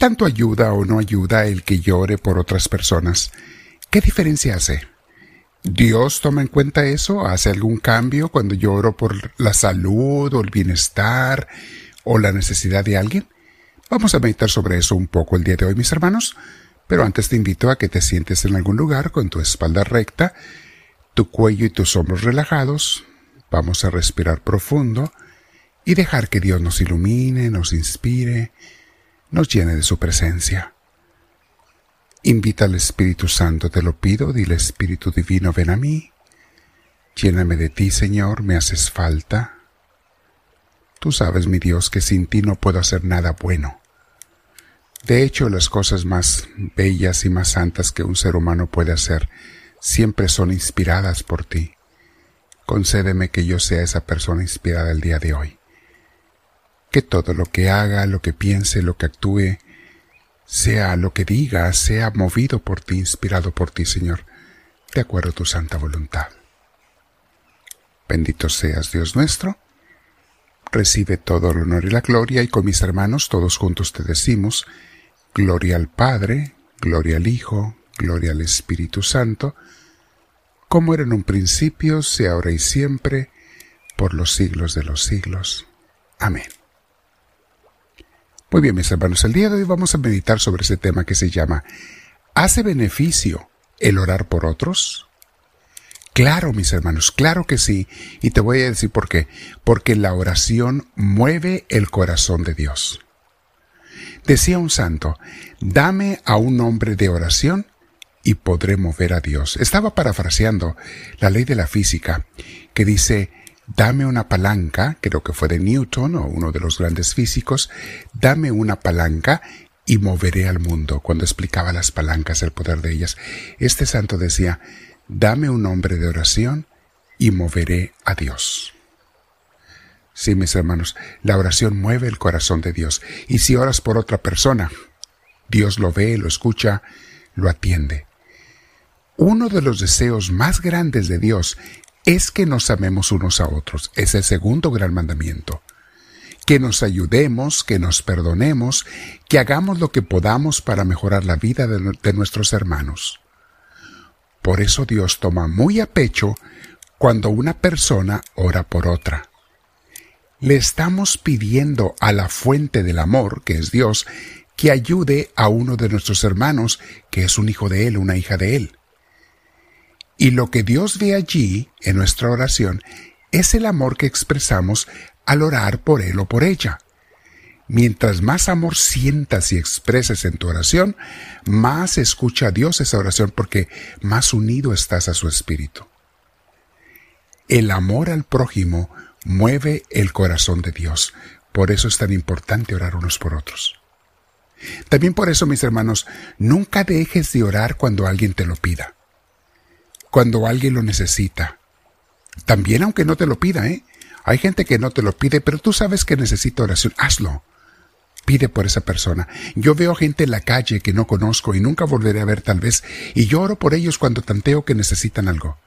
tanto ayuda o no ayuda el que llore por otras personas? ¿Qué diferencia hace? ¿Dios toma en cuenta eso? ¿Hace algún cambio cuando lloro por la salud o el bienestar o la necesidad de alguien? Vamos a meditar sobre eso un poco el día de hoy, mis hermanos, pero antes te invito a que te sientes en algún lugar con tu espalda recta, tu cuello y tus hombros relajados. Vamos a respirar profundo y dejar que Dios nos ilumine, nos inspire, nos llene de su presencia. Invita al Espíritu Santo, te lo pido, dile Espíritu Divino, ven a mí. Lléname de ti, Señor, me haces falta. Tú sabes, mi Dios, que sin ti no puedo hacer nada bueno. De hecho, las cosas más bellas y más santas que un ser humano puede hacer siempre son inspiradas por ti. Concédeme que yo sea esa persona inspirada el día de hoy. Que todo lo que haga, lo que piense, lo que actúe, sea lo que diga, sea movido por ti, inspirado por ti, Señor, de acuerdo a tu santa voluntad. Bendito seas, Dios nuestro. Recibe todo el honor y la gloria y con mis hermanos todos juntos te decimos, Gloria al Padre, gloria al Hijo, gloria al Espíritu Santo, como era en un principio, sea ahora y siempre, por los siglos de los siglos. Amén. Muy bien, mis hermanos, el día de hoy vamos a meditar sobre ese tema que se llama ¿Hace beneficio el orar por otros? Claro, mis hermanos, claro que sí. Y te voy a decir por qué. Porque la oración mueve el corazón de Dios. Decía un santo, dame a un hombre de oración y podré mover a Dios. Estaba parafraseando la ley de la física, que dice, dame una palanca, creo que fue de Newton o uno de los grandes físicos, dame una palanca y moveré al mundo, cuando explicaba las palancas, el poder de ellas. Este santo decía, dame un hombre de oración y moveré a Dios. Sí, mis hermanos, la oración mueve el corazón de Dios. Y si oras por otra persona, Dios lo ve, lo escucha, lo atiende. Uno de los deseos más grandes de Dios es que nos amemos unos a otros. Es el segundo gran mandamiento. Que nos ayudemos, que nos perdonemos, que hagamos lo que podamos para mejorar la vida de, nuestros hermanos. Por eso Dios toma muy a pecho cuando una persona ora por otra le estamos pidiendo a la fuente del amor, que es Dios, que ayude a uno de nuestros hermanos, que es un hijo de Él, una hija de Él. Y lo que Dios ve allí, en nuestra oración, es el amor que expresamos al orar por Él o por ella. Mientras más amor sientas y expreses en tu oración, más escucha a Dios esa oración porque más unido estás a su espíritu. El amor al prójimo mueve el corazón de Dios. Por eso es tan importante orar unos por otros. También por eso, mis hermanos, nunca dejes de orar cuando alguien te lo pida. Cuando alguien lo necesita. También aunque no te lo pida, ¿eh? Hay gente que no te lo pide, pero tú sabes que necesita oración. Hazlo. Pide por esa persona. Yo veo gente en la calle que no conozco y nunca volveré a ver tal vez, y lloro por ellos cuando tanteo que necesitan algo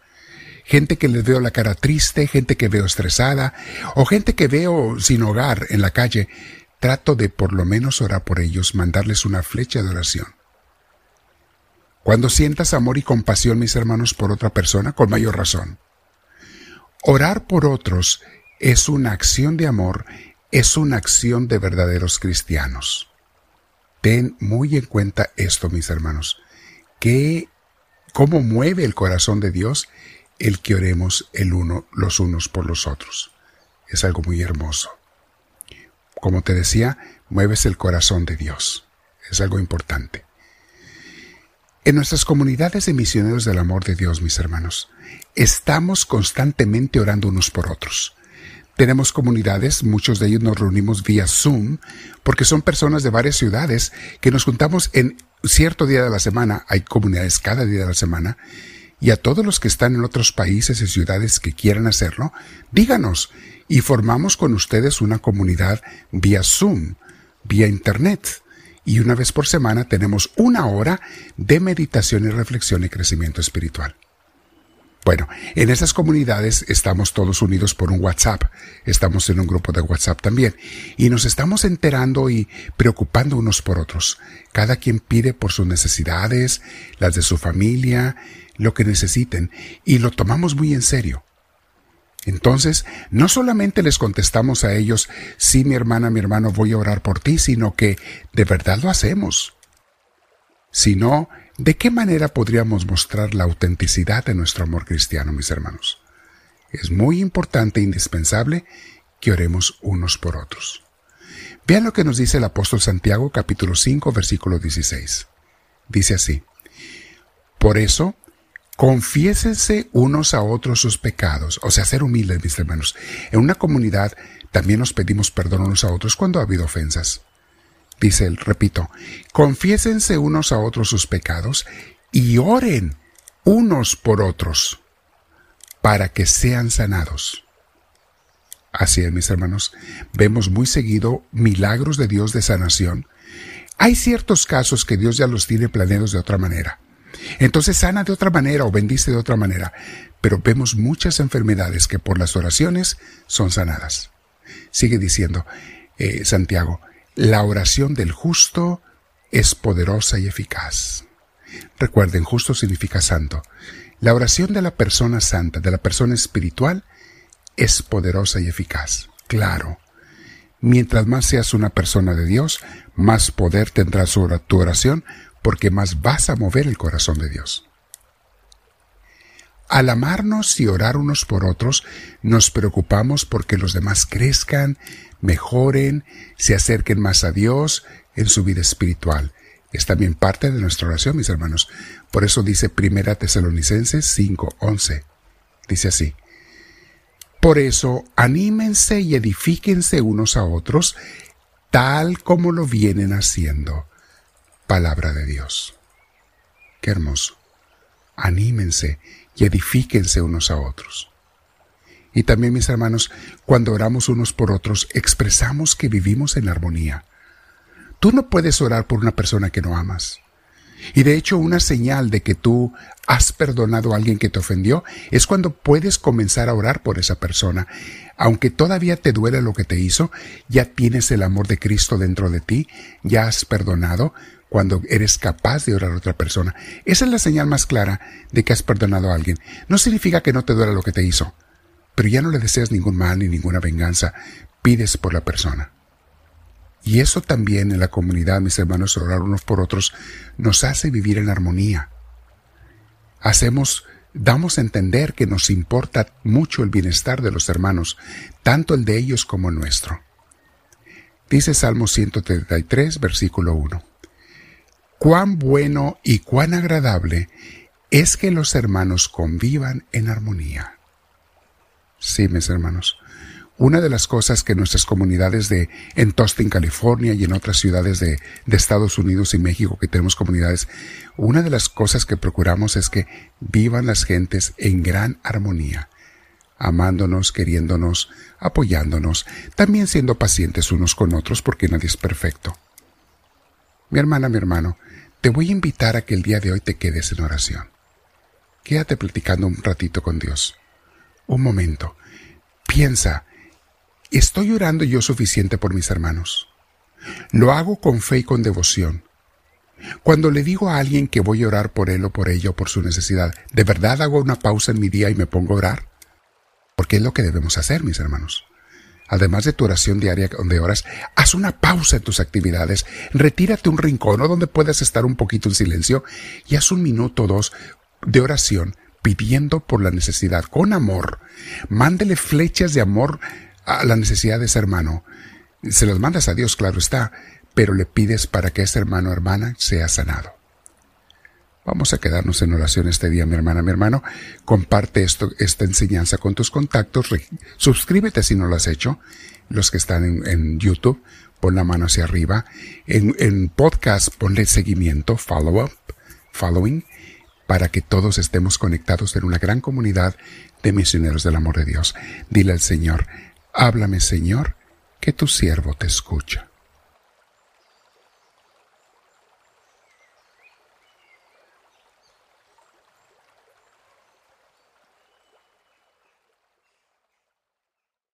gente que les veo la cara triste, gente que veo estresada, o gente que veo sin hogar en la calle, trato de por lo menos orar por ellos, mandarles una flecha de oración. Cuando sientas amor y compasión, mis hermanos, por otra persona, con mayor razón. Orar por otros es una acción de amor, es una acción de verdaderos cristianos. Ten muy en cuenta esto, mis hermanos, que cómo mueve el corazón de Dios el que oremos el uno, los unos por los otros. Es algo muy hermoso. Como te decía, mueves el corazón de Dios. Es algo importante. En nuestras comunidades de misioneros del amor de Dios, mis hermanos, estamos constantemente orando unos por otros. Tenemos comunidades, muchos de ellos nos reunimos vía Zoom, porque son personas de varias ciudades que nos juntamos en cierto día de la semana, hay comunidades cada día de la semana, y a todos los que están en otros países y ciudades que quieran hacerlo, díganos y formamos con ustedes una comunidad vía Zoom, vía Internet. Y una vez por semana tenemos una hora de meditación y reflexión y crecimiento espiritual. Bueno, en esas comunidades estamos todos unidos por un WhatsApp, estamos en un grupo de WhatsApp también, y nos estamos enterando y preocupando unos por otros. Cada quien pide por sus necesidades, las de su familia, lo que necesiten, y lo tomamos muy en serio. Entonces, no solamente les contestamos a ellos, sí, mi hermana, mi hermano, voy a orar por ti, sino que de verdad lo hacemos. Si no, ¿de qué manera podríamos mostrar la autenticidad de nuestro amor cristiano, mis hermanos? Es muy importante e indispensable que oremos unos por otros. Vean lo que nos dice el apóstol Santiago capítulo 5 versículo 16. Dice así, Por eso, Confiésense unos a otros sus pecados, o sea, ser humildes, mis hermanos. En una comunidad también nos pedimos perdón unos a otros cuando ha habido ofensas. Dice él, repito, confiésense unos a otros sus pecados y oren unos por otros para que sean sanados. Así es, mis hermanos, vemos muy seguido milagros de Dios de sanación. Hay ciertos casos que Dios ya los tiene planeados de otra manera. Entonces sana de otra manera o bendice de otra manera. Pero vemos muchas enfermedades que por las oraciones son sanadas. Sigue diciendo eh, Santiago, la oración del justo es poderosa y eficaz. Recuerden, justo significa santo. La oración de la persona santa, de la persona espiritual, es poderosa y eficaz. Claro. Mientras más seas una persona de Dios, más poder tendrá tu oración porque más vas a mover el corazón de Dios. Al amarnos y orar unos por otros, nos preocupamos porque los demás crezcan, mejoren, se acerquen más a Dios en su vida espiritual. Es también parte de nuestra oración, mis hermanos. Por eso dice Primera Tesalonicenses 5:11. Dice así: Por eso anímense y edifíquense unos a otros, tal como lo vienen haciendo palabra de Dios. Qué hermoso. Anímense y edifíquense unos a otros. Y también, mis hermanos, cuando oramos unos por otros, expresamos que vivimos en armonía. Tú no puedes orar por una persona que no amas. Y de hecho, una señal de que tú has perdonado a alguien que te ofendió es cuando puedes comenzar a orar por esa persona. Aunque todavía te duele lo que te hizo, ya tienes el amor de Cristo dentro de ti, ya has perdonado, cuando eres capaz de orar a otra persona. Esa es la señal más clara de que has perdonado a alguien. No significa que no te duela lo que te hizo, pero ya no le deseas ningún mal ni ninguna venganza, pides por la persona. Y eso también en la comunidad, mis hermanos, orar unos por otros, nos hace vivir en armonía. Hacemos, damos a entender que nos importa mucho el bienestar de los hermanos, tanto el de ellos como el nuestro. Dice Salmo 133, versículo 1 cuán bueno y cuán agradable es que los hermanos convivan en armonía. Sí, mis hermanos, una de las cosas que nuestras comunidades de en Tostin, California y en otras ciudades de, de, Estados Unidos y México que tenemos comunidades, una de las cosas que procuramos es que vivan las gentes en gran armonía, amándonos, queriéndonos, apoyándonos, también siendo pacientes unos con otros porque nadie es perfecto. Mi hermana, mi hermano, te voy a invitar a que el día de hoy te quedes en oración. Quédate platicando un ratito con Dios. Un momento. Piensa, ¿estoy orando yo suficiente por mis hermanos? Lo hago con fe y con devoción. Cuando le digo a alguien que voy a orar por él o por ella o por su necesidad, ¿de verdad hago una pausa en mi día y me pongo a orar? Porque es lo que debemos hacer, mis hermanos además de tu oración diaria donde oras, haz una pausa en tus actividades, retírate un rincón o donde puedas estar un poquito en silencio y haz un minuto o dos de oración pidiendo por la necesidad con amor. Mándele flechas de amor a la necesidad de ese hermano. Se las mandas a Dios, claro está, pero le pides para que ese hermano o hermana sea sanado. Vamos a quedarnos en oración este día, mi hermana, mi hermano. Comparte esto, esta enseñanza con tus contactos. Suscríbete si no lo has hecho. Los que están en, YouTube, pon la mano hacia arriba. En, en podcast, ponle seguimiento, follow up, following, para que todos estemos conectados en una gran comunidad de misioneros del amor de Dios. Dile al Señor, háblame Señor, que tu siervo te escucha.